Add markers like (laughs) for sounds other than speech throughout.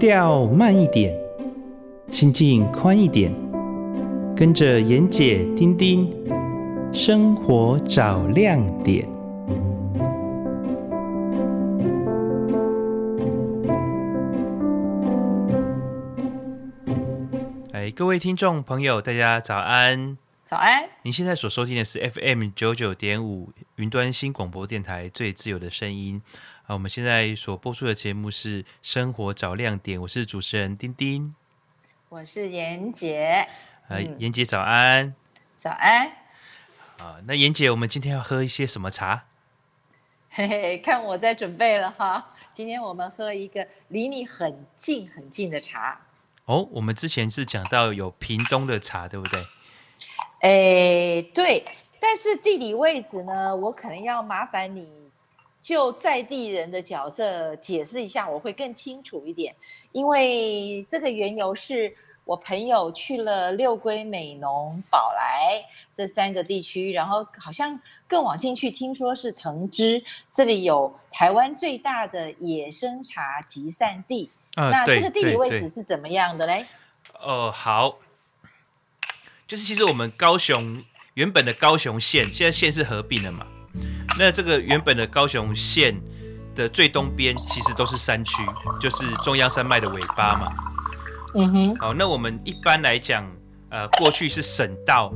调慢一点，心境宽一点，跟着妍姐、丁丁，生活找亮点。哎，各位听众朋友，大家早安！早安！您现在所收听的是 FM 九九点五云端新广播电台最自由的声音。啊，我们现在所播出的节目是《生活找亮点》，我是主持人丁丁，我是妍姐。呃，妍姐早安，早安。啊，那妍姐，我们今天要喝一些什么茶？(laughs) 嘿嘿，看我在准备了哈。今天我们喝一个离你很近很近的茶。哦，我们之前是讲到有屏东的茶，对不对？哎，对。但是地理位置呢，我可能要麻烦你。就在地人的角色解释一下，我会更清楚一点。因为这个缘由是我朋友去了六龟、美浓、宝来这三个地区，然后好像更往进去，听说是藤枝，这里有台湾最大的野生茶集散地。呃、那这个地理位置是怎么样的嘞？哦、呃，好，就是其实我们高雄原本的高雄县，现在县是合并了嘛。那这个原本的高雄县的最东边，其实都是山区，就是中央山脉的尾巴嘛。嗯哼。好，那我们一般来讲，呃，过去是省道，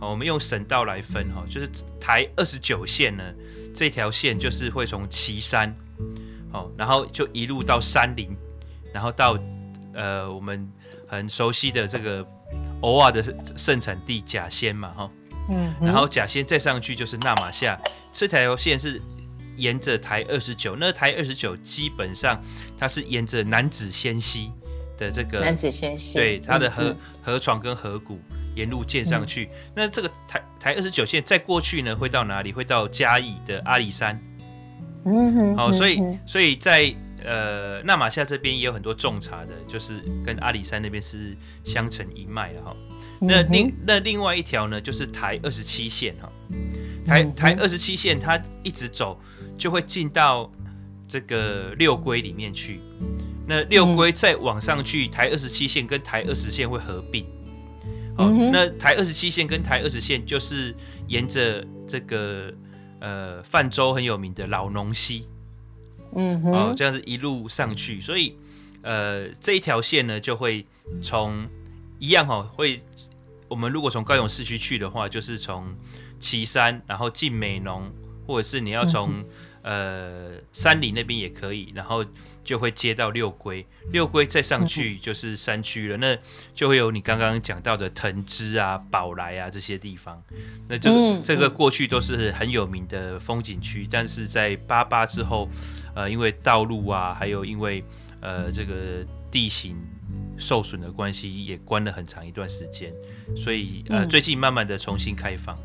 好，我们用省道来分哈，就是台二十九线呢，这条线就是会从旗山，好，然后就一路到山林，然后到呃我们很熟悉的这个偶尔的盛产地甲仙嘛，哈。嗯，然后甲仙再上去就是纳玛夏，这条线是沿着台二十九，那台二十九基本上它是沿着南子仙溪的这个南子仙溪，对它的河、嗯、河床跟河谷沿路建上去。嗯、那这个台台二十九线再过去呢，会到哪里？会到嘉义的阿里山。嗯哼，好，所以所以在呃那玛夏这边也有很多种茶的，就是跟阿里山那边是相承一脉的哈。那另那另外一条呢，就是台二十七线哈，台台二十七线，它一直走就会进到这个六龟里面去。那六龟再往上去，台二十七线跟台二十线会合并。好，那台二十七线跟台二十线就是沿着这个呃泛舟很有名的老农溪，嗯哼，这样子一路上去，所以呃这一条线呢就会从一样哈会。我们如果从高雄市区去的话，就是从旗山，然后进美浓，或者是你要从、嗯、呃山里那边也可以，然后就会接到六龟，六龟再上去就是山区了，嗯、那就会有你刚刚讲到的藤枝啊、宝来啊这些地方，那这个嗯、这个过去都是很有名的风景区，但是在八八之后，呃，因为道路啊，还有因为呃这个地形。受损的关系也关了很长一段时间，所以呃最近慢慢的重新开放。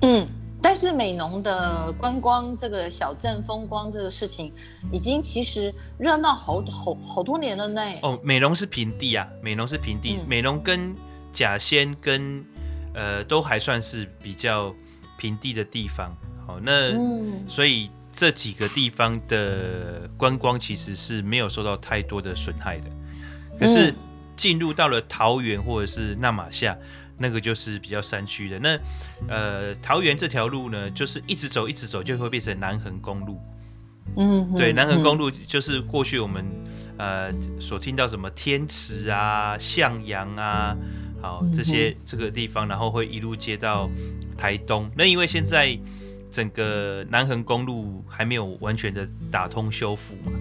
嗯，但是美浓的观光这个小镇风光这个事情，已经其实热闹好好好多年了呢。哦，美浓是平地啊，美浓是平地，嗯、美浓跟甲仙跟呃都还算是比较平地的地方。好，那、嗯、所以这几个地方的观光其实是没有受到太多的损害的。可是进入到了桃园或者是那玛夏，那个就是比较山区的。那呃，桃园这条路呢，就是一直走一直走，就会变成南横公路。嗯，对，南横公路就是过去我们呃所听到什么天池啊、向阳啊，好这些这个地方，然后会一路接到台东。那因为现在整个南横公路还没有完全的打通修复嘛，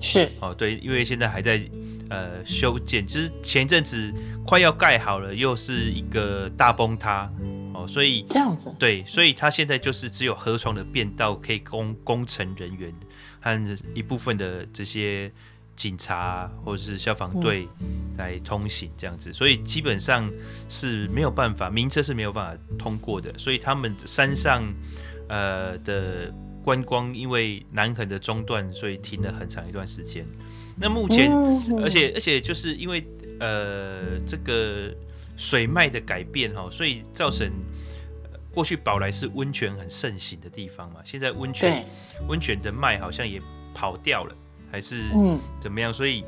是哦，对，因为现在还在。呃，修建。就是前一阵子快要盖好了，又是一个大崩塌。哦，所以这样子。对，所以它现在就是只有河床的便道可以供工程人员和一部分的这些警察或者是消防队来通行这样子，所以基本上是没有办法，名车是没有办法通过的，所以他们山上呃的观光因为南横的中断，所以停了很长一段时间。那目前，而且而且就是因为呃这个水脉的改变哈，所以造成过去宝来是温泉很盛行的地方嘛，现在温泉温泉的脉好像也跑掉了，还是怎么样？所以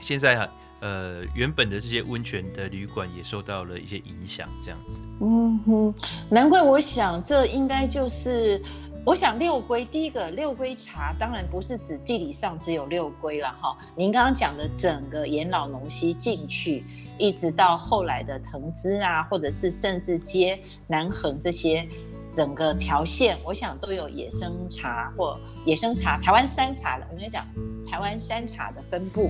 现在呃原本的这些温泉的旅馆也受到了一些影响，这样子。嗯哼，难怪我想这应该就是。我想六龟，第一个六龟茶当然不是指地理上只有六龟了哈。您刚刚讲的整个延老农溪进去，一直到后来的藤枝啊，或者是甚至接南横这些整个条线，我想都有野生茶或野生茶、台湾山茶的。我跟你讲，台湾山茶的分布。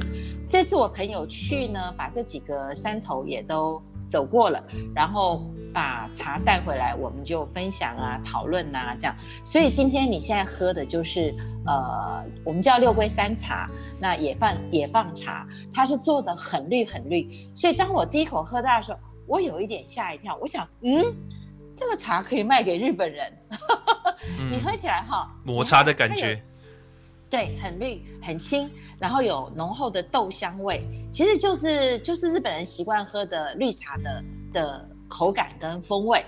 这次我朋友去呢，把这几个山头也都走过了，然后。把茶带回来，我们就分享啊、讨论啊，这样。所以今天你现在喝的就是呃，我们叫六龟山茶，那也放也放茶，它是做的很绿很绿。所以当我第一口喝到的时候，我有一点吓一跳，我想，嗯，这个茶可以卖给日本人？(laughs) 嗯、你喝起来哈，抹茶的感觉，对，很绿很清，然后有浓厚的豆香味，其实就是就是日本人习惯喝的绿茶的的。口感跟风味，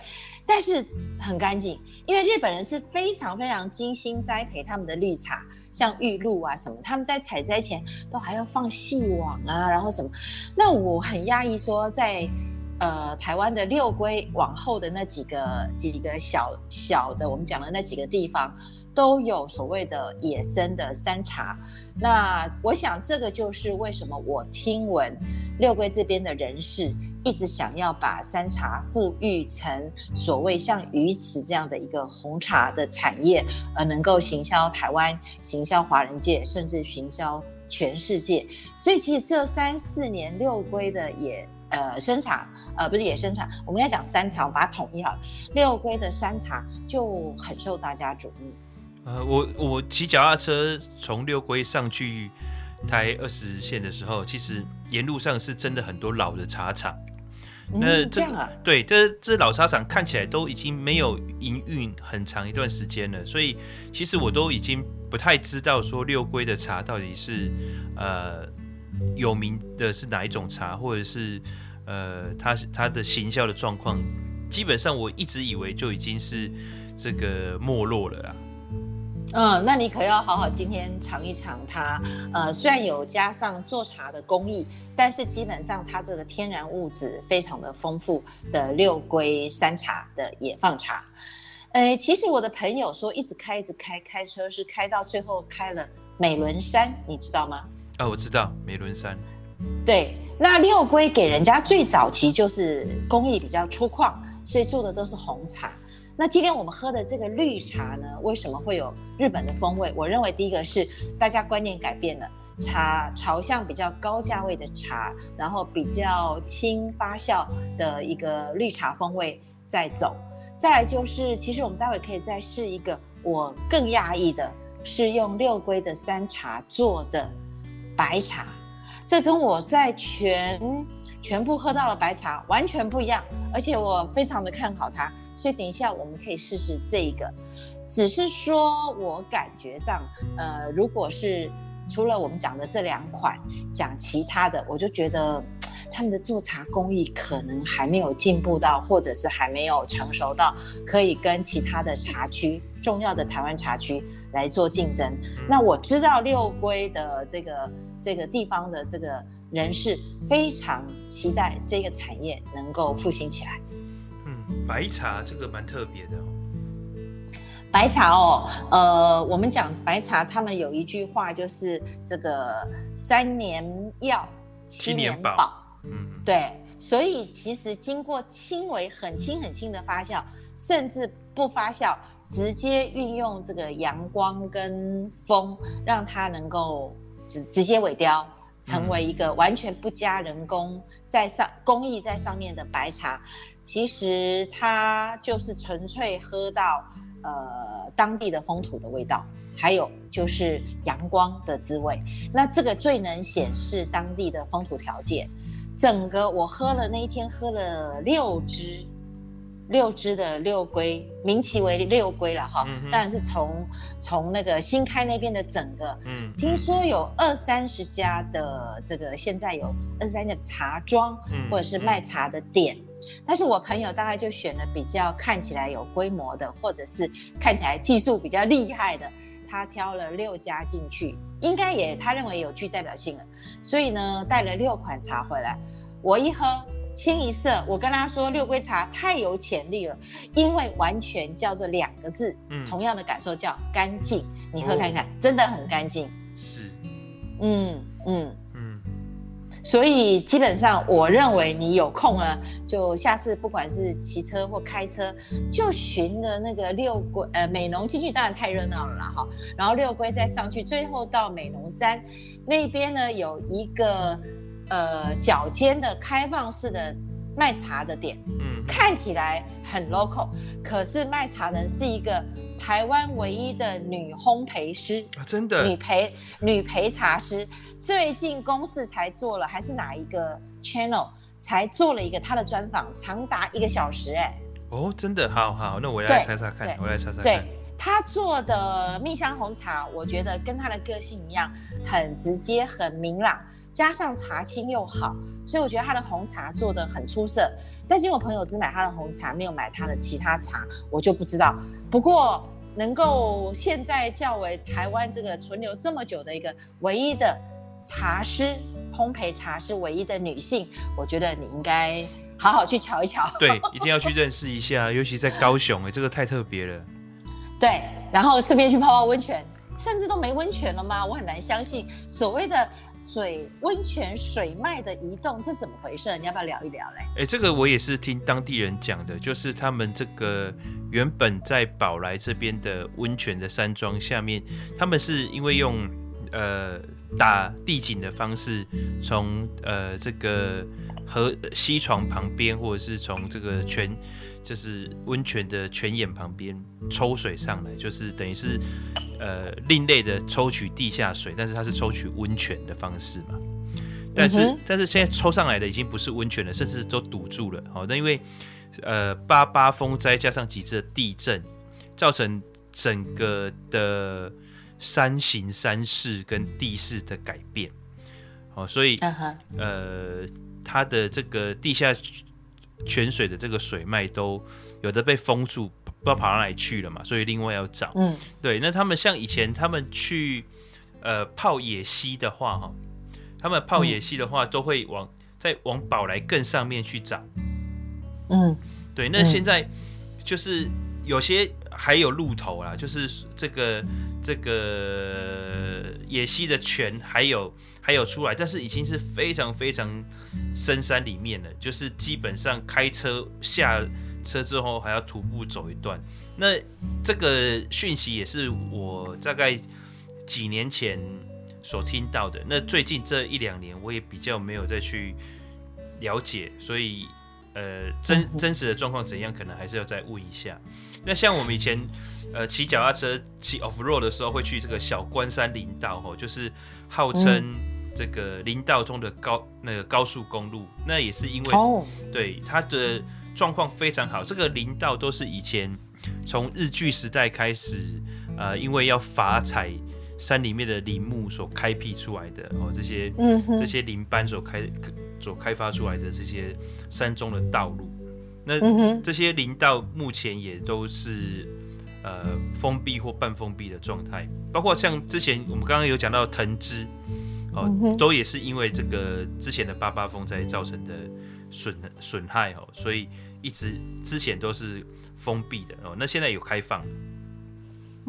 但是很干净，因为日本人是非常非常精心栽培他们的绿茶，像玉露啊什么，他们在采摘前都还要放细网啊，然后什么。那我很讶异说，在呃台湾的六龟往后的那几个几个小小的，我们讲的那几个地方，都有所谓的野生的山茶。那我想这个就是为什么我听闻六龟这边的人士。一直想要把山茶富裕成所谓像鱼池这样的一个红茶的产业，而能够行销台湾、行销华人界，甚至行销全世界。所以其实这三四年六龟的野呃生茶，呃不是野生茶，我们要讲山茶，我把它统一好了。六龟的山茶就很受大家瞩目。呃，我我骑脚踏车从六龟上去台二十线的时候，其实沿路上是真的很多老的茶厂。那这，这样啊？对，这这老茶厂看起来都已经没有营运很长一段时间了，所以其实我都已经不太知道说六龟的茶到底是呃有名的是哪一种茶，或者是呃它它的行销的状况，基本上我一直以为就已经是这个没落了啊。嗯，那你可要好好今天尝一尝它。呃，虽然有加上做茶的工艺，但是基本上它这个天然物质非常的丰富的六龟山茶的野放茶。呃，其实我的朋友说，一直开一直开，开车是开到最后开了美仑山，你知道吗？啊，我知道美仑山。对，那六龟给人家最早期就是工艺比较粗犷，所以做的都是红茶。那今天我们喝的这个绿茶呢，为什么会有日本的风味？我认为第一个是大家观念改变了，茶朝向比较高价位的茶，然后比较轻发酵的一个绿茶风味在走。再来就是，其实我们待会可以再试一个，我更讶异的是用六龟的山茶做的白茶，这跟我在全全部喝到了白茶完全不一样，而且我非常的看好它。所以等一下我们可以试试这一个，只是说我感觉上，呃，如果是除了我们讲的这两款，讲其他的，我就觉得他们的做茶工艺可能还没有进步到，或者是还没有成熟到可以跟其他的茶区重要的台湾茶区来做竞争。那我知道六龟的这个这个地方的这个人士非常期待这个产业能够复兴起来。白茶这个蛮特别的哦。白茶哦，呃，我们讲白茶，他们有一句话就是这个三年药，七年宝。嗯，对，所以其实经过轻微、很轻、很轻的发酵，甚至不发酵，直接运用这个阳光跟风，让它能够直直接萎凋。成为一个完全不加人工在上工艺在上面的白茶，其实它就是纯粹喝到呃当地的风土的味道，还有就是阳光的滋味。那这个最能显示当地的风土条件。整个我喝了那一天喝了六支。六支的六龟，名其为六龟了哈，当然是从从那个新开那边的整个，嗯，听说有二三十家的这个现在有二三家的茶庄，嗯、或者是卖茶的店，嗯、但是我朋友大概就选了比较看起来有规模的，或者是看起来技术比较厉害的他挑了六家进去，应该也他认为有具代表性了，所以呢带了六款茶回来。我一喝，清一色，我跟他说六龟茶太有潜力了，因为完全叫做两个字，嗯，同样的感受叫干净。你喝看看，哦、真的很干净。是，嗯嗯。所以基本上，我认为你有空呢，就下次不管是骑车或开车，就循着那个六龟呃美浓进去，当然太热闹了啦哈。然后六龟再上去，最后到美浓山那边呢，有一个呃脚尖的开放式的卖茶的店，嗯，看起来很 local，可是卖茶人是一个台湾唯一的女烘焙师啊，真的？女陪女陪茶师，最近公司才做了，还是哪一个 channel 才做了一个她的专访，长达一个小时，欸，哎，哦，真的，好好，那我来查查看，我来查查看，对，她做的蜜香红茶，我觉得跟她的个性一样，很直接，很明朗。加上茶青又好，所以我觉得他的红茶做的很出色。但是因为我朋友只买他的红茶，没有买他的其他茶，我就不知道。不过能够现在较为台湾这个存留这么久的一个唯一的茶师，烘焙茶师唯一的女性，我觉得你应该好好去瞧一瞧。对，(laughs) 一定要去认识一下，尤其在高雄，哎，这个太特别了。对，然后顺便去泡泡温泉。甚至都没温泉了吗？我很难相信所谓的水温泉水脉的移动，这怎么回事？你要不要聊一聊嘞？哎、这个我也是听当地人讲的，就是他们这个原本在宝来这边的温泉的山庄下面，他们是因为用呃打地井的方式，从呃这个河溪床旁边，或者是从这个泉。就是温泉的泉眼旁边抽水上来，就是等于是呃另类的抽取地下水，但是它是抽取温泉的方式嘛。但是、嗯、但是现在抽上来的已经不是温泉了，甚至都堵住了。好，那因为呃八八风灾加上几次的地震，造成整个的山形山势跟地势的改变。好，所以呃它的这个地下。泉水的这个水脉都有的被封住，不知道跑到哪里去了嘛，所以另外要找。嗯，对。那他们像以前他们去呃泡野溪的话，哈，他们泡野溪的话都会往再往宝来更上面去找。嗯，对。那现在就是有些还有路头啦，就是这个这个野溪的泉还有。还有出来，但是已经是非常非常深山里面了，就是基本上开车下车之后还要徒步走一段。那这个讯息也是我大概几年前所听到的。那最近这一两年我也比较没有再去了解，所以呃真真实的状况怎样，可能还是要再问一下。那像我们以前呃骑脚踏车骑 off road 的时候，会去这个小关山林道吼，就是号称。这个林道中的高那个高速公路，那也是因为、oh. 对它的状况非常好。这个林道都是以前从日据时代开始，呃，因为要伐采山里面的林木所开辟出来的哦，这些、mm hmm. 这些林班所开所开发出来的这些山中的道路。那、mm hmm. 这些林道目前也都是呃封闭或半封闭的状态，包括像之前我们刚刚有讲到藤枝。哦，都也是因为这个之前的八八风灾造成的损损害哦，所以一直之前都是封闭的哦。那现在有开放，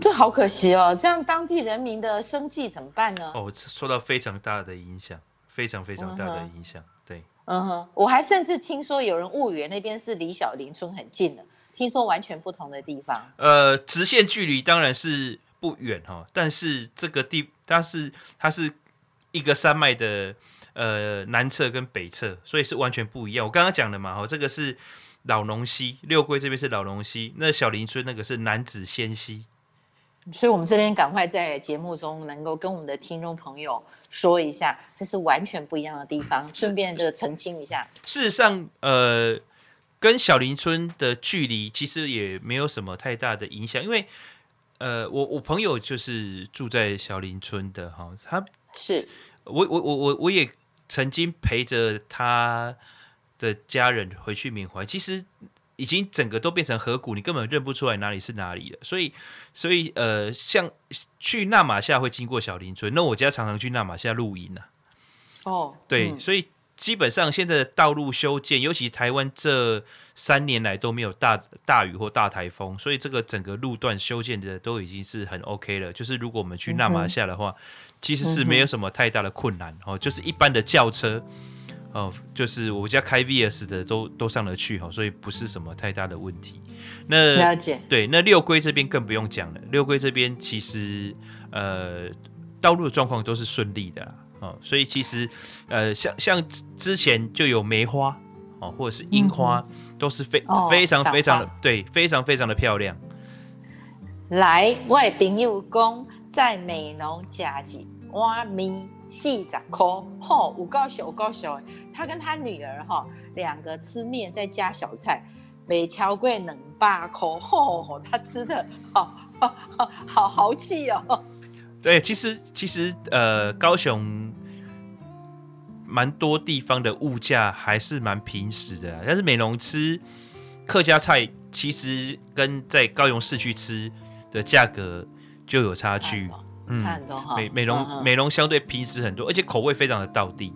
这好可惜哦，这样当地人民的生计怎么办呢？哦，受到非常大的影响，非常非常大的影响。对，嗯哼，我还甚至听说有人误以为那边是离小林村很近的，听说完全不同的地方。呃，直线距离当然是不远哈，但是这个地它是它是。一个山脉的呃南侧跟北侧，所以是完全不一样。我刚刚讲的嘛，哦，这个是荖浓溪，六龟这边是老农溪，那小林村那个是男子仙溪。所以，我们这边赶快在节目中能够跟我们的听众朋友说一下，这是完全不一样的地方，顺便这个澄清一下。事实上，呃，跟小林村的距离其实也没有什么太大的影响，因为呃，我我朋友就是住在小林村的哈，他。是我我我我我也曾经陪着他的家人回去缅怀。其实已经整个都变成河谷，你根本认不出来哪里是哪里了。所以，所以呃，像去纳玛夏会经过小林村，那我家常常去纳玛夏露营呢。哦，对，嗯、所以基本上现在的道路修建，尤其台湾这三年来都没有大大雨或大台风，所以这个整个路段修建的都已经是很 OK 了。就是如果我们去纳玛夏的话，嗯、其实是没有什么太大的困难、嗯、哦，就是一般的轿车。哦，就是我家开 VS 的都都上得去哈，所以不是什么太大的问题。那了解，对，那六龟这边更不用讲了。六龟这边其实呃道路的状况都是顺利的哦，所以其实呃像像之前就有梅花哦，或者是樱花，嗯、都是非、哦、非常非常的对，非常非常的漂亮。来，我的朋友讲在美浓假日挖米。细长抠吼，五高小高小，他跟他女儿哈两个吃面再加小菜，每敲贵冷八口吼，他吃的 (laughs) 好好好好豪气哦。对，其实其实呃，高雄蛮多地方的物价还是蛮平实的，但是美容吃客家菜，其实跟在高雄市区吃的价格就有差距。差很多哈，美美容美容相对平时很多，而且口味非常的道地。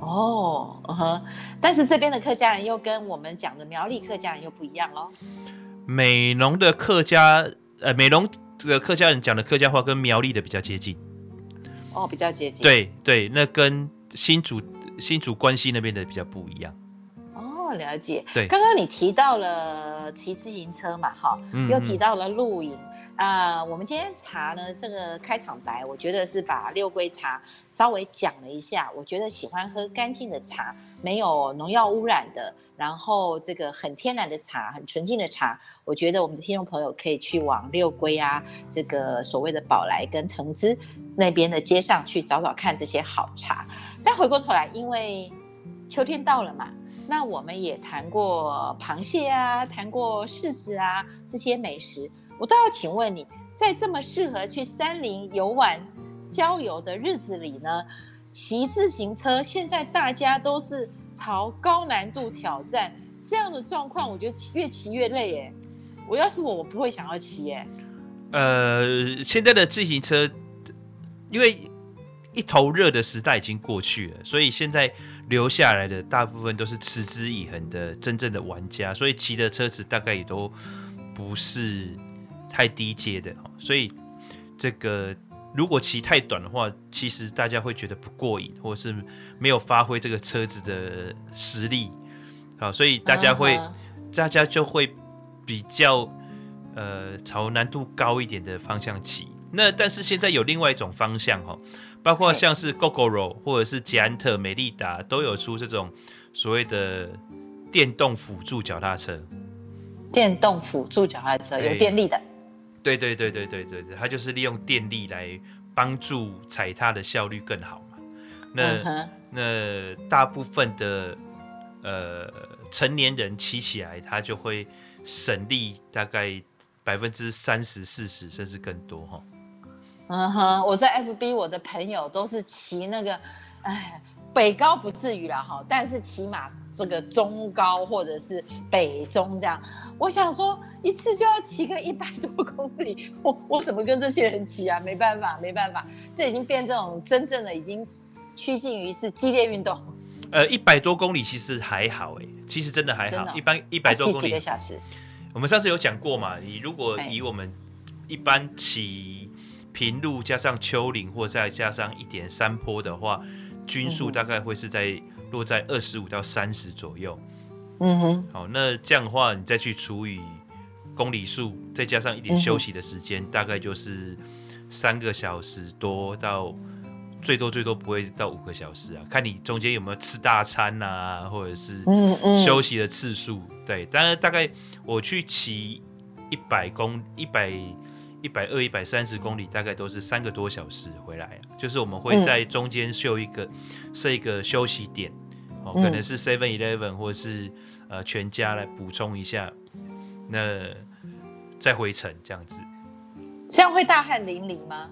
哦，呵，但是这边的客家人又跟我们讲的苗栗客家人又不一样喽。美容的客家，呃，美浓的客家人讲的客家话跟苗栗的比较接近。哦，比较接近。对对，那跟新竹新竹关西那边的比较不一样。哦，了解。对，刚刚你提到了骑自行车嘛，哈，又提到了露营。啊、呃，我们今天茶呢，这个开场白，我觉得是把六龟茶稍微讲了一下。我觉得喜欢喝干净的茶，没有农药污染的，然后这个很天然的茶，很纯净的茶。我觉得我们的听众朋友可以去往六龟啊，这个所谓的宝来跟藤枝那边的街上去找找看这些好茶。但回过头来，因为秋天到了嘛，那我们也谈过螃蟹啊，谈过柿子啊这些美食。我倒要请问你，在这么适合去山林游玩、郊游的日子里呢，骑自行车现在大家都是朝高难度挑战，这样的状况，我觉得越骑越累耶。我要是我，我不会想要骑耶。呃，现在的自行车，因为一头热的时代已经过去了，所以现在留下来的大部分都是持之以恒的真正的玩家，所以骑的车子大概也都不是。太低阶的，所以这个如果骑太短的话，其实大家会觉得不过瘾，或是没有发挥这个车子的实力，好，所以大家会，uh huh. 大家就会比较呃朝难度高一点的方向骑。那但是现在有另外一种方向哈，包括像是 Gogoro 或者是捷安特、美利达都有出这种所谓的电动辅助脚踏车。电动辅助脚踏车有电力的。对对对对对对对，它就是利用电力来帮助踩踏的效率更好嘛。那、uh. 那大部分的呃成年人骑起来，他就会省力大概百分之三十、四十，甚至更多哈。嗯哼，我在 FB，我的朋友都是骑那个，哎。北高不至于啦哈，但是起码这个中高或者是北中这样，我想说一次就要骑个一百多公里，我我怎么跟这些人骑啊？没办法，没办法，这已经变这种真正的已经趋近于是激烈运动。呃，一百多公里其实还好哎，其实真的还好，的一般一百多公里。几个小时？我们上次有讲过嘛，你如果以我们一般骑平路加上丘陵，或再加上一点山坡的话。均速大概会是在落在二十五到三十左右。嗯哼，好，那这样的话，你再去除以公里数，再加上一点休息的时间，嗯、大概就是三个小时多到最多最多不会到五个小时啊。看你中间有没有吃大餐啊，或者是休息的次数。嗯嗯对，当然大概我去骑一百公一百。一百二、一百三十公里，大概都是三个多小时回来。就是我们会在中间设一个设、嗯、一个休息点，哦，可能是 Seven Eleven 或者是呃全家来补充一下，那再回程这样子。这样会大汗淋漓吗？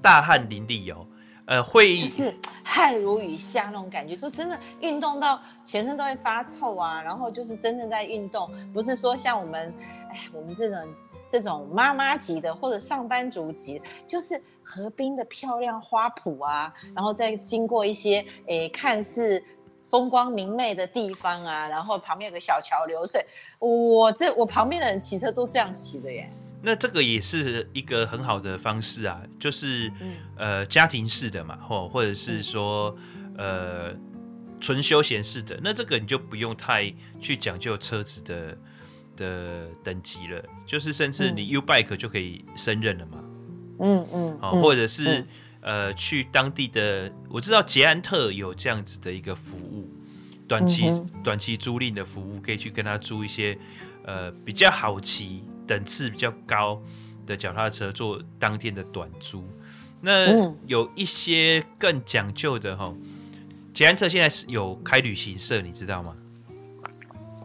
大汗淋漓哦，呃，会议就是 (laughs) 汗如雨下那种感觉，就真的运动到全身都会发臭啊，然后就是真正在运动，不是说像我们，哎，我们这种这种妈妈级的或者上班族级，就是河边的漂亮花圃啊，然后再经过一些诶看似风光明媚的地方啊，然后旁边有个小桥流水，我这我旁边的人骑车都这样骑的耶。那这个也是一个很好的方式啊，就是、嗯、呃家庭式的嘛，或或者是说、嗯、呃纯休闲式的，那这个你就不用太去讲究车子的的等级了，就是甚至你 U bike 就可以胜任了嘛，嗯嗯，好、嗯，或者是、嗯、呃去当地的，我知道捷安特有这样子的一个服务，短期、嗯、短期租赁的服务，可以去跟他租一些呃比较好骑。等次比较高的脚踏车做当天的短租，那有一些更讲究的哈，捷安特现在是有开旅行社，你知道吗？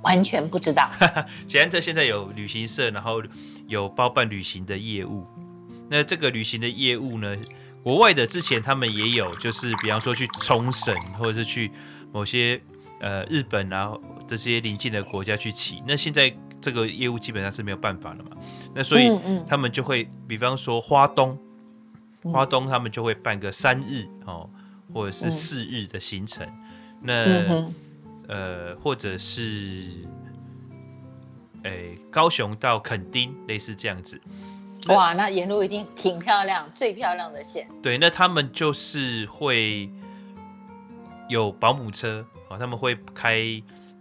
完全不知道。(laughs) 捷安特现在有旅行社，然后有包办旅行的业务。那这个旅行的业务呢，国外的之前他们也有，就是比方说去冲绳，或者是去某些呃日本啊这些邻近的国家去骑。那现在。这个业务基本上是没有办法了嘛，那所以他们就会，比方说花东，花东他们就会办个三日哦，或者是四日的行程，那呃，或者是诶高雄到垦丁类似这样子，哇，那沿路一定挺漂亮，最漂亮的线。对，那他们就是会有保姆车哦，他们会开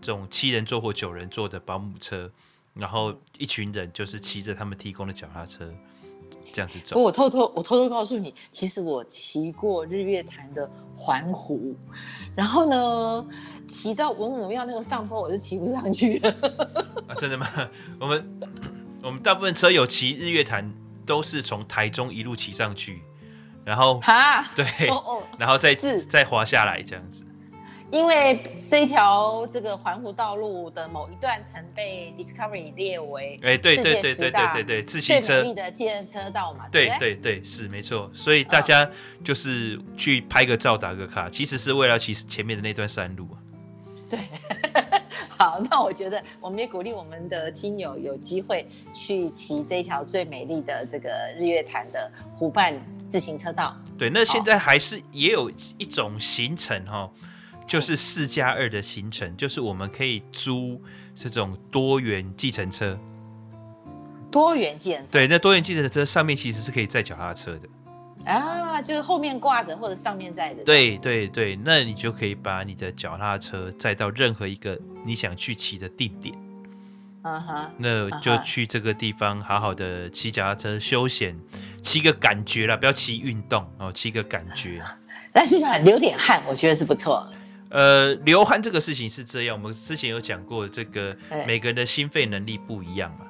这种七人座或九人座的保姆车。然后一群人就是骑着他们提供的脚踏车这样子走。不我偷偷我偷偷告诉你，其实我骑过日月潭的环湖，(laughs) 然后呢，骑到文武庙那个上坡，我就骑不上去了。(laughs) 啊，真的吗？我们我们大部分车友骑日月潭都是从台中一路骑上去，然后哈对，哦哦然后再是再滑下来这样子。因为这一条这个环湖道路的某一段曾被 Discovery 列为哎，对对对对对对对，自行车最美丽的计程车道嘛，对对对，是没错。所以大家就是去拍个照、打个卡，其实是为了骑前面的那段山路啊。对，(laughs) 好，那我觉得我们也鼓励我们的听友有机会去骑这条最美丽的这个日月潭的湖畔自行车道。对，那现在还是也有一种行程哈。就是四加二的行程，就是我们可以租这种多元计程车。多元计程车。对，那多元计程车上面其实是可以载脚踏车的。啊，就是后面挂着或者上面载的。对对对，那你就可以把你的脚踏车载到任何一个你想去骑的地点。啊哈。那就去这个地方好好的骑脚踏车休闲，骑个感觉啦，不要骑运动哦，骑个感觉。(laughs) 但是流点汗，我觉得是不错。呃，流汗这个事情是这样，我们之前有讲过，这个每个人的心肺能力不一样嘛。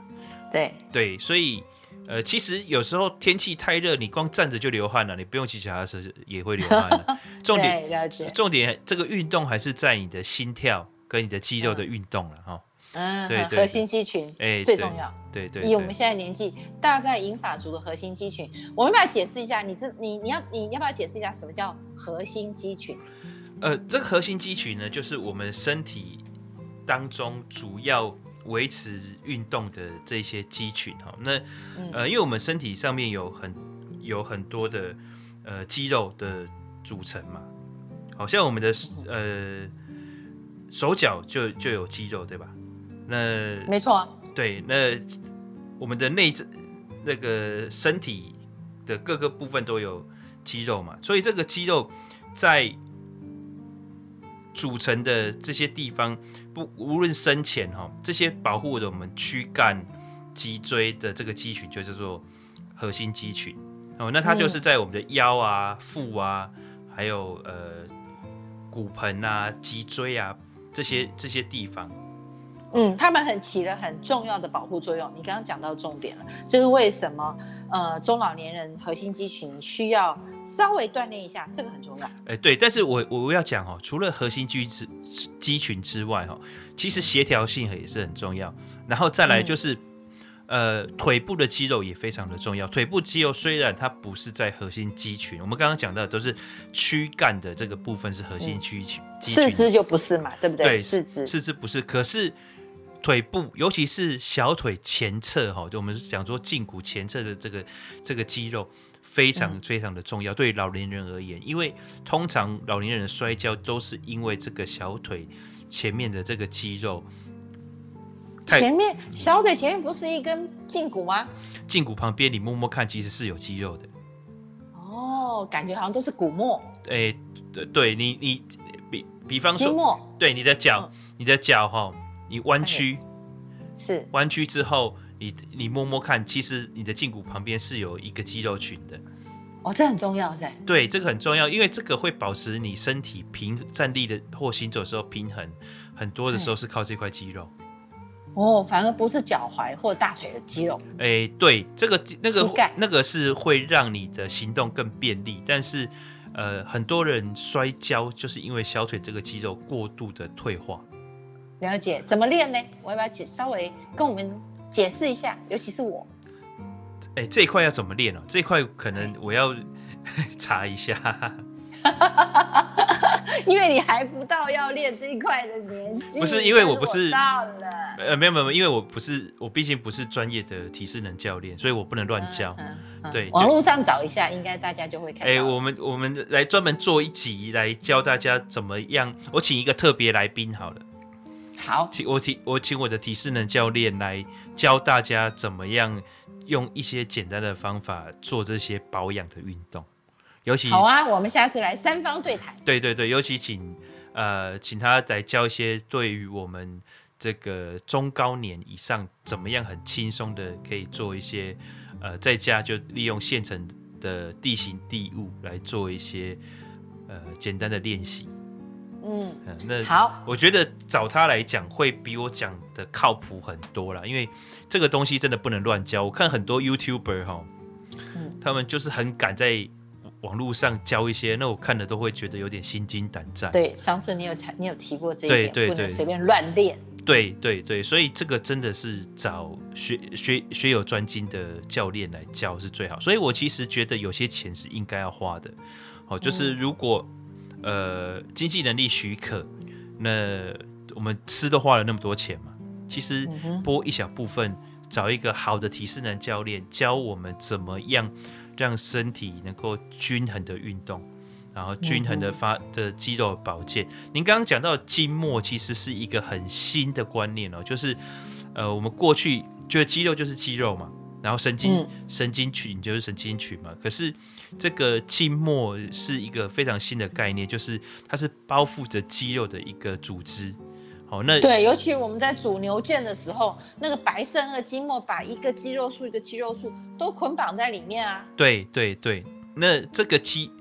对对，所以呃，其实有时候天气太热，你光站着就流汗了，你不用骑脚踏车也会流汗。(laughs) 重点重点这个运动还是在你的心跳跟你的肌肉的运动了哈。嗯，对，核心肌群哎最重要。对对，以我们现在年纪，大概银发族的核心肌群，我们要不要解释一下？你这你你要你要不要解释一下什么叫核心肌群？呃，这个核心肌群呢，就是我们身体当中主要维持运动的这些肌群哈。那呃，因为我们身体上面有很有很多的呃肌肉的组成嘛，好像我们的呃手脚就就有肌肉对吧？那没错啊。对，那我们的内那个身体的各个部分都有肌肉嘛，所以这个肌肉在组成的这些地方，不无论深浅哈，这些保护着我们躯干、脊椎的这个肌群就叫做核心肌群哦。那它就是在我们的腰啊、腹啊，还有呃骨盆啊、脊椎啊这些这些地方。嗯，他们很起了很重要的保护作用。你刚刚讲到重点了，就是为什么呃中老年人核心肌群需要稍微锻炼一下，这个很重要。哎，对，但是我我要讲哦，除了核心肌之肌群之外哈，其实协调性也是很重要。然后再来就是，呃，腿部的肌肉也非常的重要。腿部肌肉虽然它不是在核心肌群，我们刚刚讲到的都是躯干的这个部分是核心肌群，嗯、四肢就不是嘛，对不对？对，四肢四肢不是，可是腿部，尤其是小腿前侧哈，就我们讲说胫骨前侧的这个这个肌肉非常非常的重要。嗯、对老年人而言，因为通常老年人的摔跤都是因为这个小腿前面的这个肌肉。前面小腿前面不是一根胫骨吗？胫骨旁边你摸摸看，其实是有肌肉的。哦，感觉好像都是骨膜。哎，对，对你你比比方说。对你的脚，嗯、你的脚哈，你弯曲，是弯曲之后，你你摸摸看，其实你的胫骨旁边是有一个肌肉群的。哦，这很重要噻。对，这个很重要，因为这个会保持你身体平站立的或行走的时候平衡，很多的时候是靠这块肌肉。哦，反而不是脚踝或大腿的肌肉。哎，对，这个那个那个是会让你的行动更便利，但是呃，很多人摔跤就是因为小腿这个肌肉过度的退化。了解，怎么练呢？我要不要解稍微跟我们解释一下？尤其是我。哎，这一块要怎么练哦？这一块可能我要 (laughs) 查一下。(laughs) 因为你还不到要练这一块的年纪，不是因为我不是，是到了，呃，没有没有，因为我不是，我毕竟不是专业的体适能教练，所以我不能乱教。嗯嗯嗯、对，网络上找一下，应该大家就会看到。哎，我们我们来专门做一集来教大家怎么样。我请一个特别来宾好了，好，请我提我请我的提示能教练来教大家怎么样用一些简单的方法做这些保养的运动。尤其好啊，我们下次来三方对谈。对对对，尤其请呃，请他来教一些对于我们这个中高年以上，怎么样很轻松的可以做一些呃，在家就利用现成的地形地物来做一些呃简单的练习。嗯，呃、那好，我觉得找他来讲会比我讲的靠谱很多啦，因为这个东西真的不能乱教。我看很多 YouTuber 哈，嗯，他们就是很敢在。网络上教一些，那我看了都会觉得有点心惊胆战。对，上次你有你有提过这一点，对对对，不能随便乱练。对对对，所以这个真的是找学学学有专精的教练来教是最好。所以我其实觉得有些钱是应该要花的。哦，就是如果、嗯、呃经济能力许可，那我们吃都花了那么多钱嘛，其实拨一小部分，找一个好的体适能教练教我们怎么样。让身体能够均衡的运动，然后均衡的发的肌肉保健。您刚刚讲到筋膜，其实是一个很新的观念哦，就是呃，我们过去觉得肌肉就是肌肉嘛，然后神经、嗯、神经群就是神经群嘛。可是这个筋膜是一个非常新的概念，就是它是包覆着肌肉的一个组织。好，那对，尤其我们在煮牛腱的时候，那个白色那个筋膜，把一个肌肉束一个肌肉束都捆绑在里面啊。对对对，那这个肌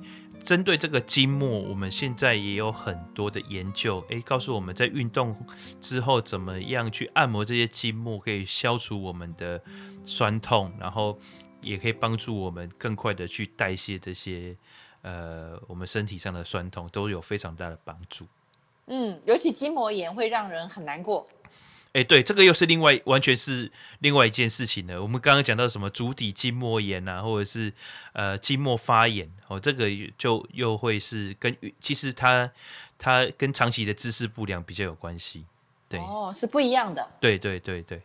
针对这个筋膜，我们现在也有很多的研究，诶，告诉我们在运动之后怎么样去按摩这些筋膜，可以消除我们的酸痛，然后也可以帮助我们更快的去代谢这些呃我们身体上的酸痛，都有非常大的帮助。嗯，尤其筋膜炎会让人很难过。哎，对，这个又是另外完全是另外一件事情了。我们刚刚讲到什么足底筋膜炎啊，或者是呃筋膜发炎哦，这个就又会是跟其实它它跟长期的姿势不良比较有关系。对，哦，是不一样的。对对对对。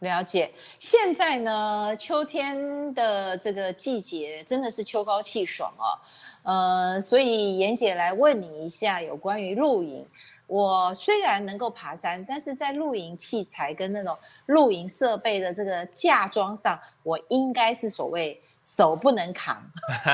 了解，现在呢，秋天的这个季节真的是秋高气爽哦，呃，所以妍姐来问你一下有关于露营。我虽然能够爬山，但是在露营器材跟那种露营设备的这个架装上，我应该是所谓。手不能扛，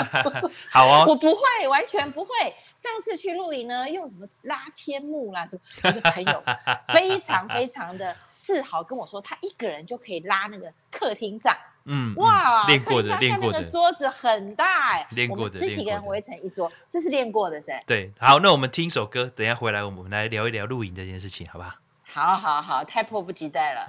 (laughs) 好哦，(laughs) 我不会，完全不会。上次去露营呢，用什么拉天幕啦，什么？我的朋友 (laughs) 非常非常的自豪跟我说，他一个人就可以拉那个客厅帐。嗯，哇，练过的，客厅帐下那个桌子很大哎，练过的，我十几个人围成一桌，这是练过的噻。对，好，那我们听首歌，等一下回来我们来聊一聊露营这件事情，好不好？好，好，好，太迫不及待了。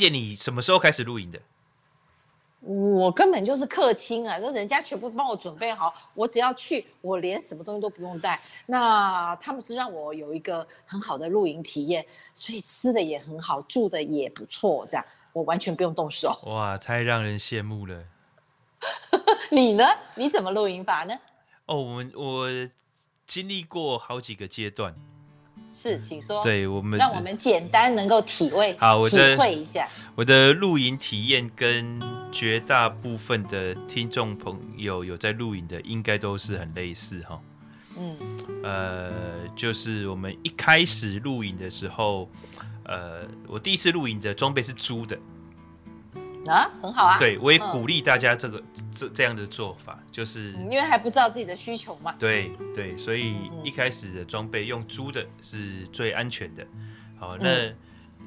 姐，你什么时候开始露营的？我根本就是客卿啊，说人家全部帮我准备好，我只要去，我连什么东西都不用带。那他们是让我有一个很好的露营体验，所以吃的也很好，住的也不错，这样我完全不用动手。哇，太让人羡慕了。(laughs) 你呢？你怎么露营法呢？哦，我们我经历过好几个阶段。是，请说。对我们，让我们简单能够体味，好，我的体会一下。我的露营体验跟绝大部分的听众朋友有在露营的，应该都是很类似哈。嗯，呃，就是我们一开始露营的时候，呃，我第一次露营的装备是租的。啊，很好啊。对，我也鼓励大家这个、嗯、这这样的做法，就是因为还不知道自己的需求嘛。对对，所以一开始的装备用租的是最安全的。好，那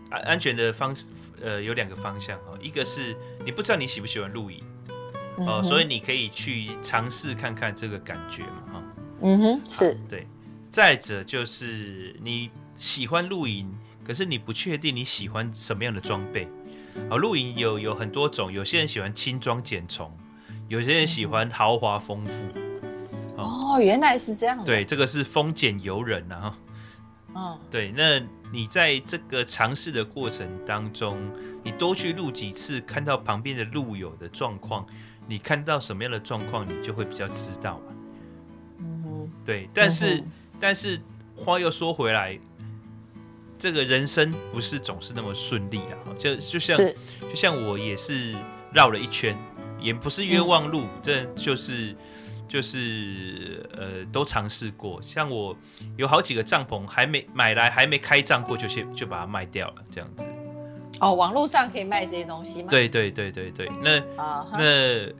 安安全的方式呃有两个方向哦，一个是你不知道你喜不喜欢露营哦，嗯、所以你可以去尝试看看这个感觉嘛哈。嗯哼，是对。再者就是你喜欢露营，可是你不确定你喜欢什么样的装备。哦，露营有有很多种，有些人喜欢轻装简从，有些人喜欢豪华丰富。哦，哦，原来是这样。对，这个是丰俭由人啊。嗯，对。那你在这个尝试的过程当中，你多去露几次，看到旁边的路友的状况，你看到什么样的状况，你就会比较知道嘛。嗯哼。对，但是、嗯、但是话又说回来。这个人生不是总是那么顺利啊，就就像就像我也是绕了一圈，也不是冤枉路，嗯、这就是就是呃都尝试过。像我有好几个帐篷还没买来，还没开帐过，就先就把它卖掉了，这样子。哦，网络上可以卖这些东西吗？对对对对对，那、uh huh. 那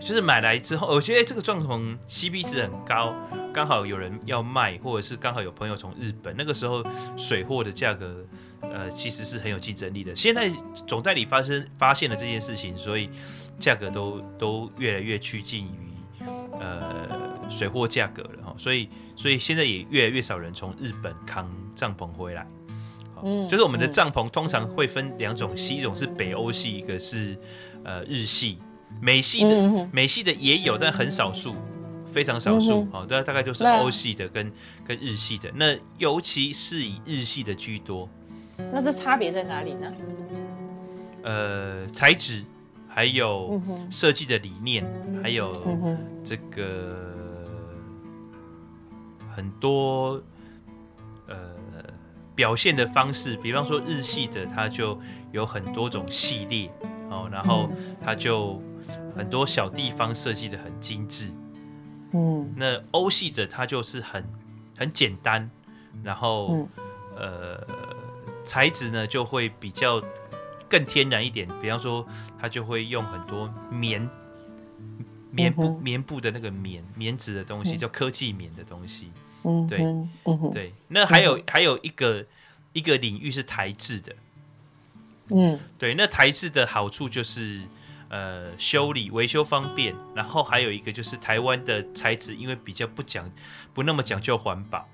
就是买来之后，我觉得这个帐篷 CP 值很高。刚好有人要卖，或者是刚好有朋友从日本，那个时候水货的价格，呃，其实是很有竞争力的。现在总代理发生发现了这件事情，所以价格都都越来越趋近于呃水货价格了哈。所以所以现在也越来越少人从日本扛帐篷回来。嗯，就是我们的帐篷通常会分两种系，一种是北欧系，一个是呃日系。美系的美系的也有，但很少数。非常少数，好、大、哦、大概就是欧系的跟跟日系的，那尤其是以日系的居多。那这差别在哪里呢？呃，材质，还有设计的理念，嗯、还有这个很多呃表现的方式，比方说日系的，它就有很多种系列，哦，然后它就很多小地方设计的很精致。嗯，那欧系的它就是很很简单，然后、嗯、呃材质呢就会比较更天然一点，比方说它就会用很多棉棉布、嗯、棉布的那个棉棉质的东西，嗯、叫科技棉的东西。嗯，对，嗯哼对。那还有、嗯、还有一个一个领域是台制的。嗯，对，那台制的好处就是。呃，修理维修方便，然后还有一个就是台湾的材质，因为比较不讲不那么讲究环保，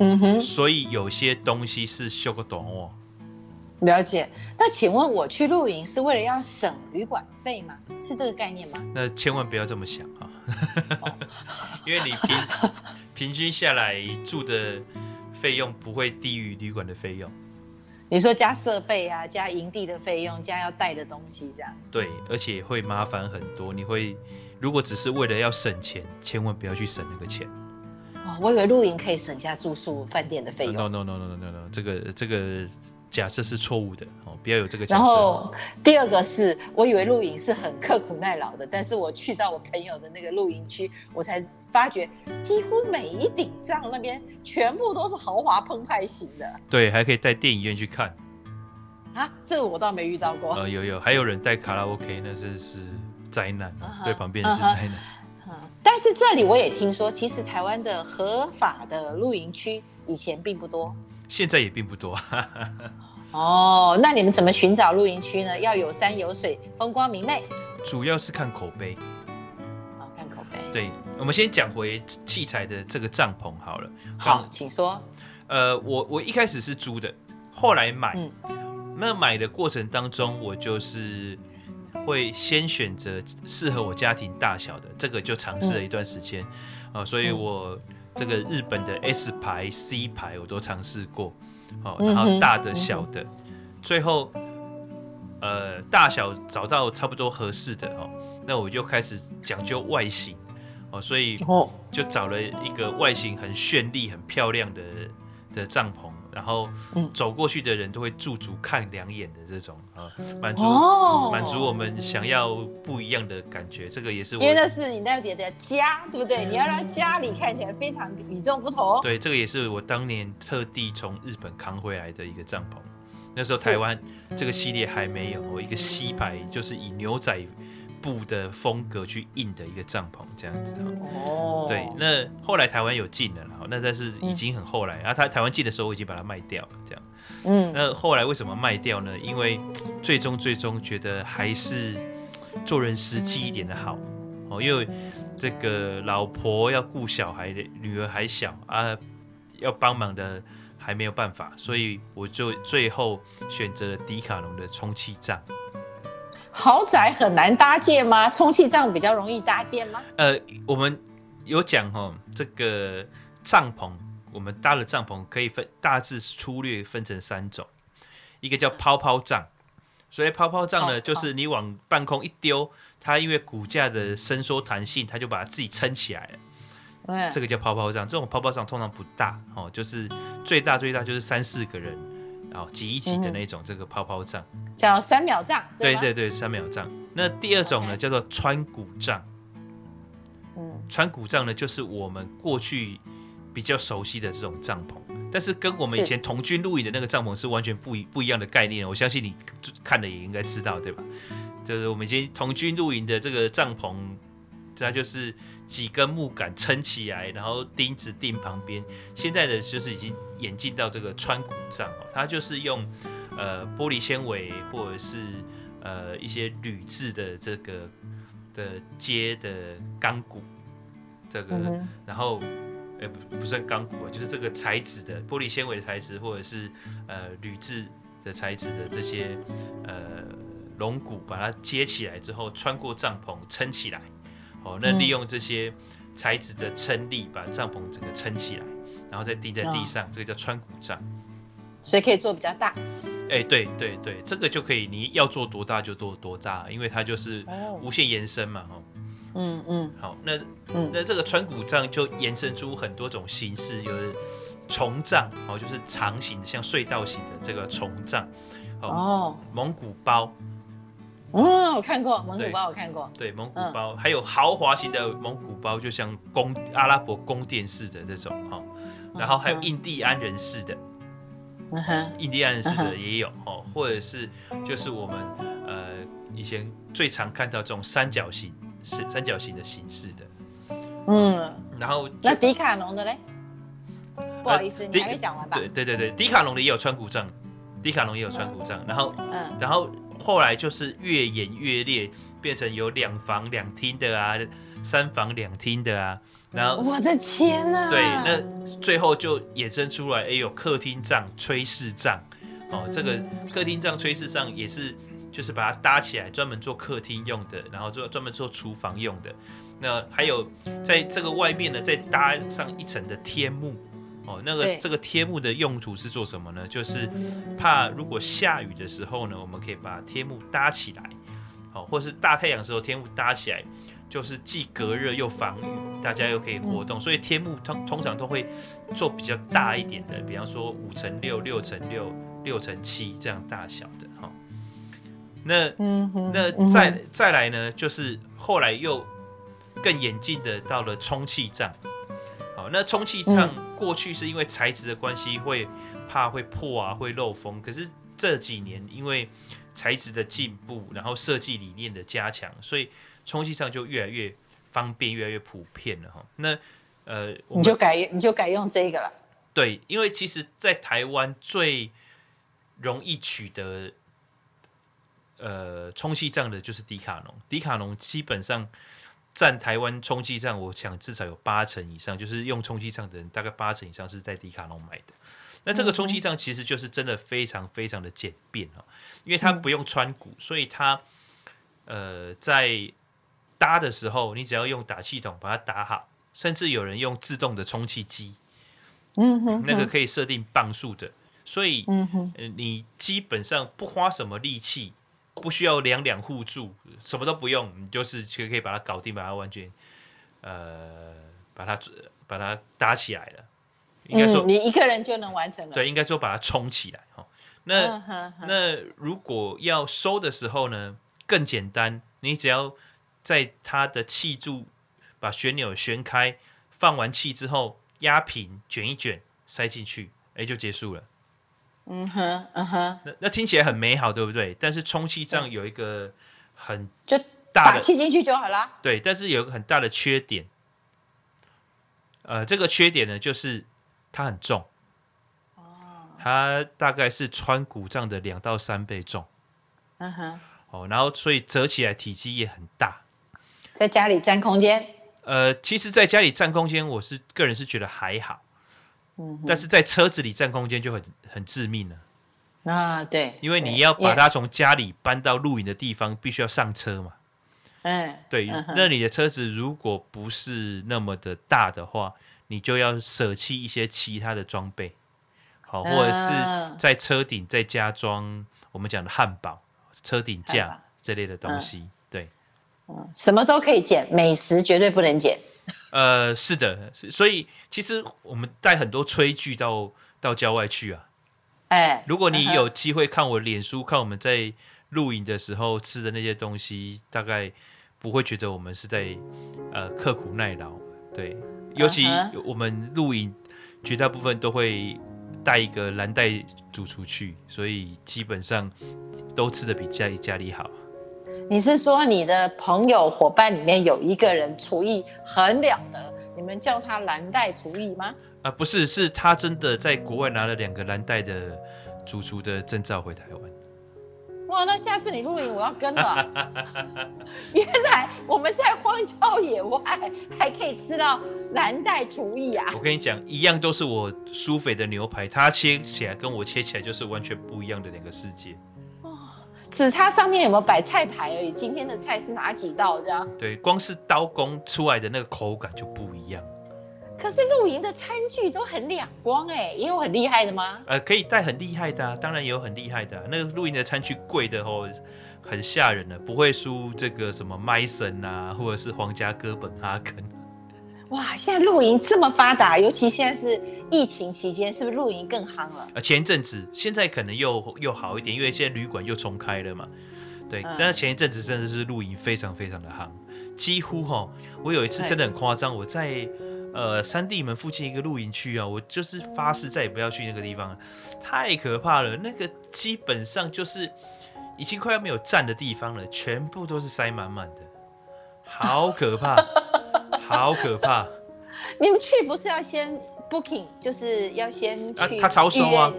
嗯哼，所以有些东西是修个短哦。了解。那请问我去露营是为了要省旅馆费吗？是这个概念吗？那千万不要这么想哈，哦、(laughs) 因为你平平均下来住的费用不会低于旅馆的费用。你说加设备啊，加营地的费用，加要带的东西，这样对，而且会麻烦很多。你会如果只是为了要省钱，千万不要去省那个钱。哦，我以为露营可以省下住宿饭店的费用。No no no no no no no，这个这个。假设是错误的哦，不要有这个假设。然后第二个是我以为露营是很刻苦耐劳的，但是我去到我朋友的那个露营区，我才发觉几乎每一顶帐那边全部都是豪华澎湃型的。对，还可以带电影院去看。啊，这个我倒没遇到过。呃，有有，还有人带卡拉 OK，那真是灾难啊！Uh huh, 对，旁边是灾难。Uh huh, 但是这里我也听说，其实台湾的合法的露营区以前并不多。现在也并不多。(laughs) 哦，那你们怎么寻找露营区呢？要有山有水，风光明媚。主要是看口碑。哦，看口碑。对，我们先讲回器材的这个帐篷好了。好，请说。呃，我我一开始是租的，后来买。嗯、那买的过程当中，我就是会先选择适合我家庭大小的，这个就尝试了一段时间啊、嗯呃，所以我这个日本的 S 牌、C 牌我都尝试过，好、呃，然后大的、小的，嗯嗯、最后呃大小找到差不多合适的哦，那我就开始讲究外形哦、呃，所以就找了一个外形很绚丽、很漂亮的的帐篷。然后走过去的人都会驻足看两眼的这种啊，满足满足我们想要不一样的感觉。这个也是我，因为那是你那里的家，对不对？你要让家里看起来非常与众不同。对，这个也是我当年特地从日本扛回来的一个帐篷。那时候台湾这个系列还没有，我一个西牌就是以牛仔布的风格去印的一个帐篷，这样子哦。对，那后来台湾有进了，好，那但是已经很后来，然后他台湾进的时候，我已经把它卖掉了，这样。嗯，那后来为什么卖掉呢？因为最终最终觉得还是做人实际一点的好哦，因为这个老婆要顾小孩的，女儿还小啊，要帮忙的还没有办法，所以我就最后选择了迪卡侬的充气帐。豪宅很难搭建吗？充气帐比较容易搭建吗？呃，我们有讲哦，这个帐篷，我们搭的帐篷可以分大致粗略分成三种，一个叫泡泡帐，所以泡泡帐呢，就是你往半空一丢，它因为骨架的伸缩弹性，它就把它自己撑起来了。嗯，这个叫泡泡帐。这种泡泡帐通常不大哦，就是最大最大就是三四个人。哦，挤一挤的那种，这个泡泡帐叫三秒帐，对对对，三秒帐。那第二种呢，叫做穿骨帐。嗯，穿骨帐呢，就是我们过去比较熟悉的这种帐篷，但是跟我们以前童军露营的那个帐篷是完全不一不一样的概念。我相信你看了也应该知道，对吧？就是我们以前童军露营的这个帐篷，它就是。几根木杆撑起来，然后钉子钉旁边。现在的就是已经演进到这个穿骨帐哦，它就是用呃玻璃纤维或者是呃一些铝制的这个的接的钢骨，这个、嗯、然后呃不不算钢骨啊，就是这个材质的玻璃纤维的材质或者是呃铝制的材质的这些呃龙骨，把它接起来之后，穿过帐篷撑起来。哦，那利用这些材质的撑力，把帐篷整个撑起来，然后再钉在地上，这个叫穿骨帐，所以可以做比较大。哎，对对对，这个就可以，你要做多大就做多大，因为它就是无限延伸嘛，哦，嗯嗯，好，那那这个穿骨帐就延伸出很多种形式，有虫帐，哦，就是长形的，像隧道型的这个虫帐，哦，蒙古包。嗯，我看过蒙古包，我看过。对，蒙古包还有豪华型的蒙古包，就像宫阿拉伯宫殿式的这种哈，然后还有印第安人式的，印第安人式的也有哦，或者是就是我们呃以前最常看到这种三角形是三角形的形式的，嗯，然后那迪卡侬的嘞？不好意思，你还没讲完吧？对对对对，迪卡侬的也有穿古杖，迪卡侬也有穿骨帐，然后嗯，然后。后来就是越演越烈，变成有两房两厅的啊，三房两厅的啊，然后我的天呐，对，那最后就衍生出来，哎，有客厅帐、炊事帐，哦，这个客厅帐、炊事帐也是，就是把它搭起来，专门做客厅用的，然后做专门做厨房用的。那还有在这个外面呢，再搭上一层的天幕。哦，那个这个贴幕的用途是做什么呢？就是怕如果下雨的时候呢，我们可以把天幕搭起来，哦，或是大太阳的时候天幕搭起来，就是既隔热又防雨，大家又可以活动。所以天幕通通常都会做比较大一点的，比方说五乘六、六乘六、六乘七这样大小的哈。那那再再来呢，就是后来又更演进的到了充气帐。好，那充气帐过去是因为材质的关系，会怕会破啊，会漏风。可是这几年因为材质的进步，然后设计理念的加强，所以充气帐就越来越方便，越来越普遍了哈。那呃，你就改你就改用这个了。对，因为其实，在台湾最容易取得呃充气帐的就是迪卡侬，迪卡侬基本上占台湾充气站，我想至少有八成以上，就是用充气站的人，大概八成以上是在迪卡侬买的。那这个充气站其实就是真的非常非常的简便哈，因为它不用穿骨，所以它呃在搭的时候，你只要用打气筒把它打好，甚至有人用自动的充气机，嗯哼，那个可以设定磅数的，所以嗯哼，你基本上不花什么力气，不需要两两互助，什么都不用，你就是就可以把它搞定，把它完全呃把它把它搭起来了。应该说、嗯，你一个人就能完成了。对，应该说把它充起来哈。那、uh, 那如果要收的时候呢，更简单，你只要在它的气柱把旋钮旋开，放完气之后压平，卷一卷，塞进去，哎，就结束了。嗯哼，嗯哼。那那听起来很美好，对不对？但是充气杖有一个很大的就打气进去就好了。对，但是有一个很大的缺点。呃，这个缺点呢，就是。它很重，哦它大概是穿骨杖的两到三倍重，嗯哼，哦，然后所以折起来体积也很大，在家里占空间。呃，其实，在家里占空间，我是个人是觉得还好，嗯，但是在车子里占空间就很很致命了。啊，对，因为你要把它从家里搬到露营的地方，必须要上车嘛。嗯，对，那你的车子如果不是那么的大的话。你就要舍弃一些其他的装备，好，或者是在车顶再加装我们讲的汉堡、车顶架这类的东西。嗯、对，什么都可以减，美食绝对不能减。呃，是的，所以其实我们带很多炊具到到郊外去啊。哎，如果你有机会看我脸书，看我们在露营的时候吃的那些东西，大概不会觉得我们是在呃刻苦耐劳。对。尤其我们露营，绝大部分都会带一个蓝带煮出去，所以基本上都吃的比家里家里好。你是说你的朋友伙伴里面有一个人厨艺很了得，你们叫他蓝带厨艺吗？啊，不是，是他真的在国外拿了两个蓝带的主厨的证照回台湾。哇，那下次你露营我要跟了。(laughs) 原来我们在荒郊野外还可以吃到蓝带厨艺啊！我跟你讲，一样都是我苏菲的牛排，他切起来跟我切起来就是完全不一样的两个世界。哦，只差上面有没有摆菜牌而已。今天的菜是哪几道这样？对，光是刀工出来的那个口感就不一样。可是露营的餐具都很两光哎，也有很厉害的吗？呃，可以带很厉害的啊，当然也有很厉害的啊。那个露营的餐具贵的哦，很吓人的，不会输这个什么麦森啊，或者是皇家哥本哈根。哇，现在露营这么发达，尤其现在是疫情期间，是不是露营更夯了？呃，前一阵子，现在可能又又好一点，因为现在旅馆又重开了嘛。对，嗯，但是前一阵子真的是露营非常非常的夯，几乎哈，我有一次真的很夸张，我在。呃，三地门附近一个露营区啊，我就是发誓再也不要去那个地方，太可怕了。那个基本上就是已经快要没有站的地方了，全部都是塞满满的，好可怕，(laughs) (laughs) 好可怕。你们去不是要先 booking，就是要先去？啊，他超收啊，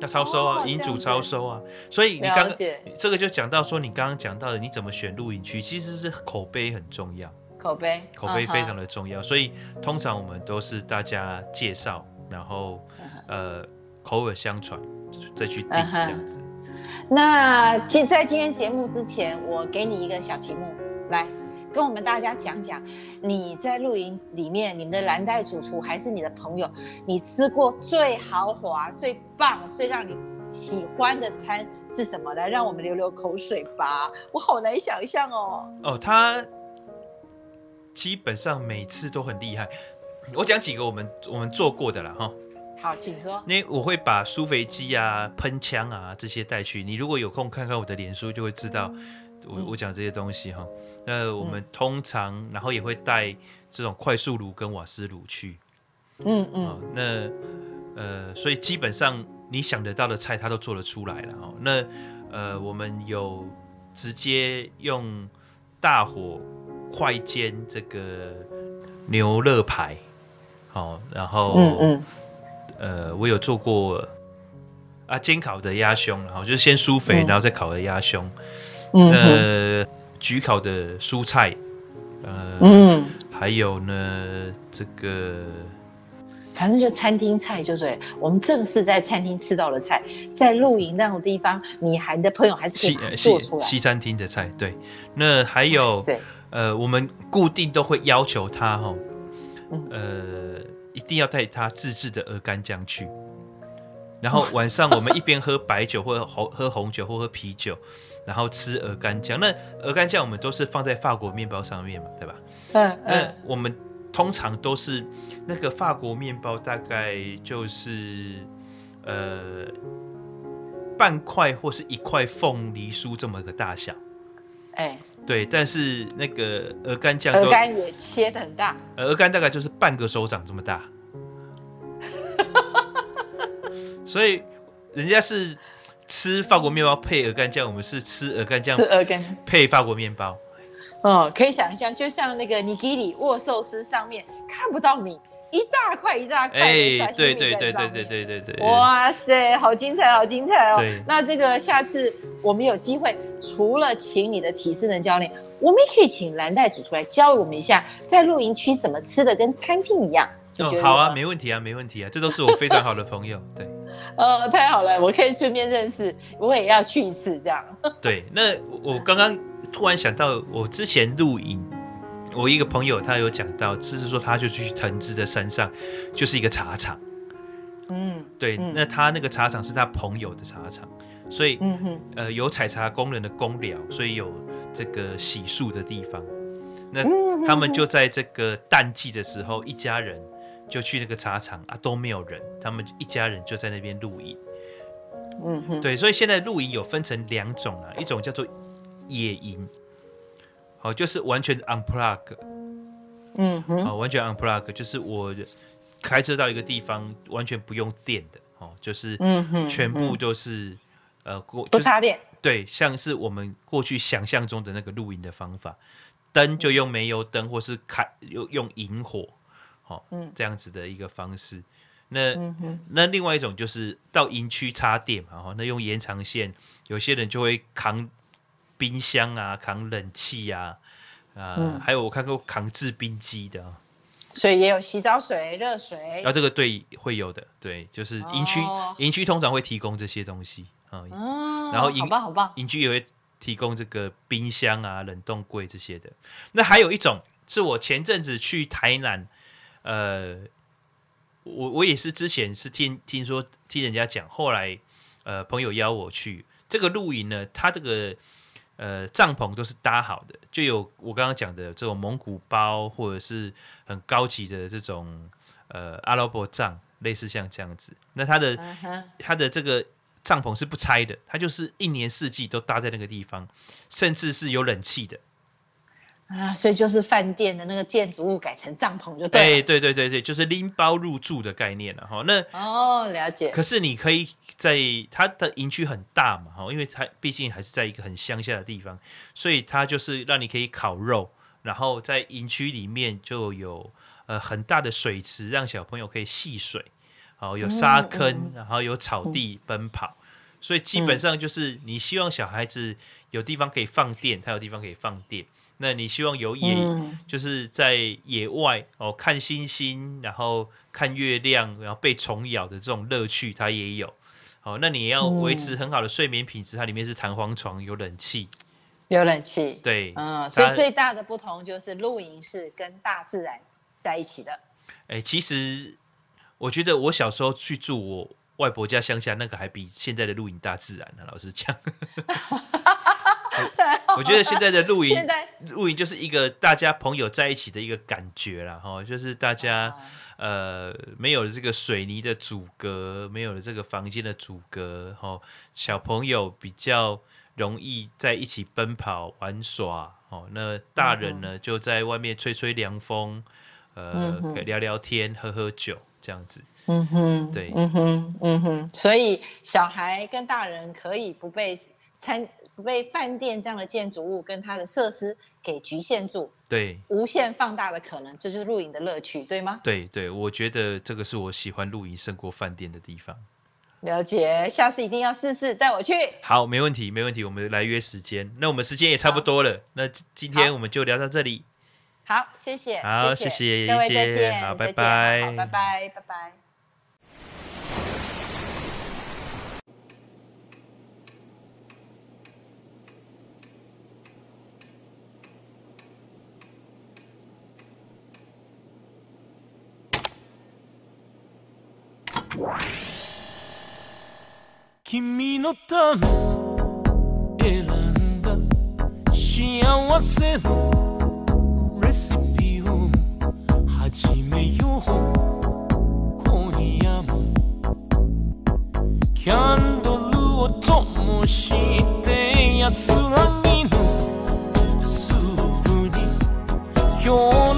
要超收啊，营主超收啊。所以你刚这个就讲到说，你刚刚讲到的，你怎么选露营区，其实是口碑很重要。口碑，口碑非常的重要，uh -huh. 所以通常我们都是大家介绍，然后、uh -huh. 呃口耳相传，再去订这样子。Uh -huh. 那今在今天节目之前，我给你一个小题目，来跟我们大家讲讲，你在露营里面，你们的蓝带主厨还是你的朋友，你吃过最豪华、最棒、最让你喜欢的餐是什么？来，让我们流流口水吧，我好难想象哦。哦，他。基本上每次都很厉害，我讲几个我们我们做过的了哈。好，请说。那我会把苏肥鸡啊、喷枪啊这些带去。你如果有空看看我的脸书，就会知道我、嗯、我讲这些东西哈。那我们通常、嗯、然后也会带这种快速炉跟瓦斯炉去。嗯嗯。那呃，所以基本上你想得到的菜，它都做得出来了哈。那呃，我们有直接用大火。快煎这个牛肋排，好，然后嗯嗯，呃，我有做过啊煎烤的鸭胸，然后就是先酥肥，然后再烤的鸭胸，嗯，呃，焗烤的蔬菜呃，嗯，还有呢，这个。反正就餐厅菜就对，我们正式在餐厅吃到的菜，在露营那种地方，你还你的朋友还是可以做出来西。西餐厅的菜，对。那还有，呃，我们固定都会要求他哈，呃，一定要带他自制的鹅肝酱去。然后 (laughs) 晚上我们一边喝白酒或者红喝红酒或喝啤酒，然后吃鹅肝酱。那鹅肝酱我们都是放在法国面包上面嘛，对吧？嗯。那我们通常都是。那个法国面包大概就是呃半块或是一块凤梨酥这么个大小，哎、欸，对，但是那个鹅肝酱，鹅肝也切的很大，鹅肝大概就是半个手掌这么大，(laughs) 所以人家是吃法国面包配鹅肝酱，我们是吃鹅肝酱，吃鹅肝配法国面包，哦，可以想象，就像那个尼基里握寿司上面看不到米。一大块一大块，哎，对对对对对对对对，哇塞，好精彩，好精彩哦！那这个下次我们有机会，除了请你的体适能教练，我们也可以请蓝带主厨来教我们一下，在露营区怎么吃的跟餐厅一样。哦，好啊，没问题啊，没问题啊，这都是我非常好的朋友，对。哦，太好了，我可以顺便认识，我也要去一次这样。(laughs) 对，那我刚刚突然想到，我之前录影。我一个朋友，他有讲到，就是说，他就去藤枝的山上，就是一个茶厂。嗯，对，嗯、那他那个茶厂是他朋友的茶厂，所以，嗯哼，呃，有采茶工人的工寮，所以有这个洗漱的地方。那他们就在这个淡季的时候，一家人就去那个茶厂啊，都没有人，他们一家人就在那边露营。嗯哼，对，所以现在露营有分成两种啊，一种叫做野营。好，就是完全 unplug，嗯哼，好，完全 unplug，就是我开车到一个地方完全不用电的，哦，就是嗯全部都是、嗯、呃过不插电，对，像是我们过去想象中的那个露营的方法，灯就用煤油灯或是开用用引火，好，嗯，这样子的一个方式。那、嗯、那另外一种就是到营区插电嘛，哈，那用延长线，有些人就会扛。冰箱啊，扛冷气啊，啊、呃嗯，还有我看过扛制冰机的，所以也有洗澡水、热水。然后这个对会有的，对，就是营区营区通常会提供这些东西啊、嗯。然后营好棒好棒，营区也会提供这个冰箱啊、冷冻柜这些的。那还有一种是我前阵子去台南，呃，我我也是之前是听听说听人家讲，后来呃朋友邀我去这个露营呢，它这个。呃，帐篷都是搭好的，就有我刚刚讲的这种蒙古包，或者是很高级的这种呃阿拉伯帐，类似像这样子。那它的、uh-huh. 它的这个帐篷是不拆的，它就是一年四季都搭在那个地方，甚至是有冷气的。啊，所以就是饭店的那个建筑物改成帐篷就对。对对对对对，就是拎包入住的概念了哈。那哦，了解。可是你可以在它的营区很大嘛哈，因为它毕竟还是在一个很乡下的地方，所以它就是让你可以烤肉，然后在营区里面就有呃很大的水池，让小朋友可以戏水，好有沙坑，嗯嗯、然后有草地奔跑，所以基本上就是你希望小孩子有地方可以放电，他有地方可以放电。那你希望有野、嗯，就是在野外哦，看星星，然后看月亮，然后被虫咬的这种乐趣，它也有。哦，那你要维持很好的睡眠品质，它里面是弹簧床，有冷气，有冷气。对，嗯，所以最大的不同就是露营是跟大自然在一起的。哎、欸，其实我觉得我小时候去住我外婆家乡下，那个还比现在的露营大自然呢、啊。老实讲。(laughs) (laughs) 我觉得现在的露营，露营就是一个大家朋友在一起的一个感觉啦，哈，就是大家呃没有了这个水泥的阻隔，没有了这个房间的阻隔，哈，小朋友比较容易在一起奔跑玩耍，哦，那大人呢就在外面吹吹凉风，呃，聊聊天，喝喝酒，这样子，嗯哼，对，嗯哼，嗯哼，所以小孩跟大人可以不被参。被饭店这样的建筑物跟它的设施给局限住对。无限放大的可能这就是露营的乐趣对吗？对对我觉得这个是我喜欢露营胜过饭店的地方。了解下次一定要试试带我去。好没问题没问题我们来约时间。那我们时间也差不多了那今天我们就聊到这里。好谢谢好谢谢各位再见好拜拜。拜拜拜拜。君のため選んだ幸せのレシピを始めよう今夜もキャンドルを灯して安らぎのスープに今日の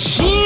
She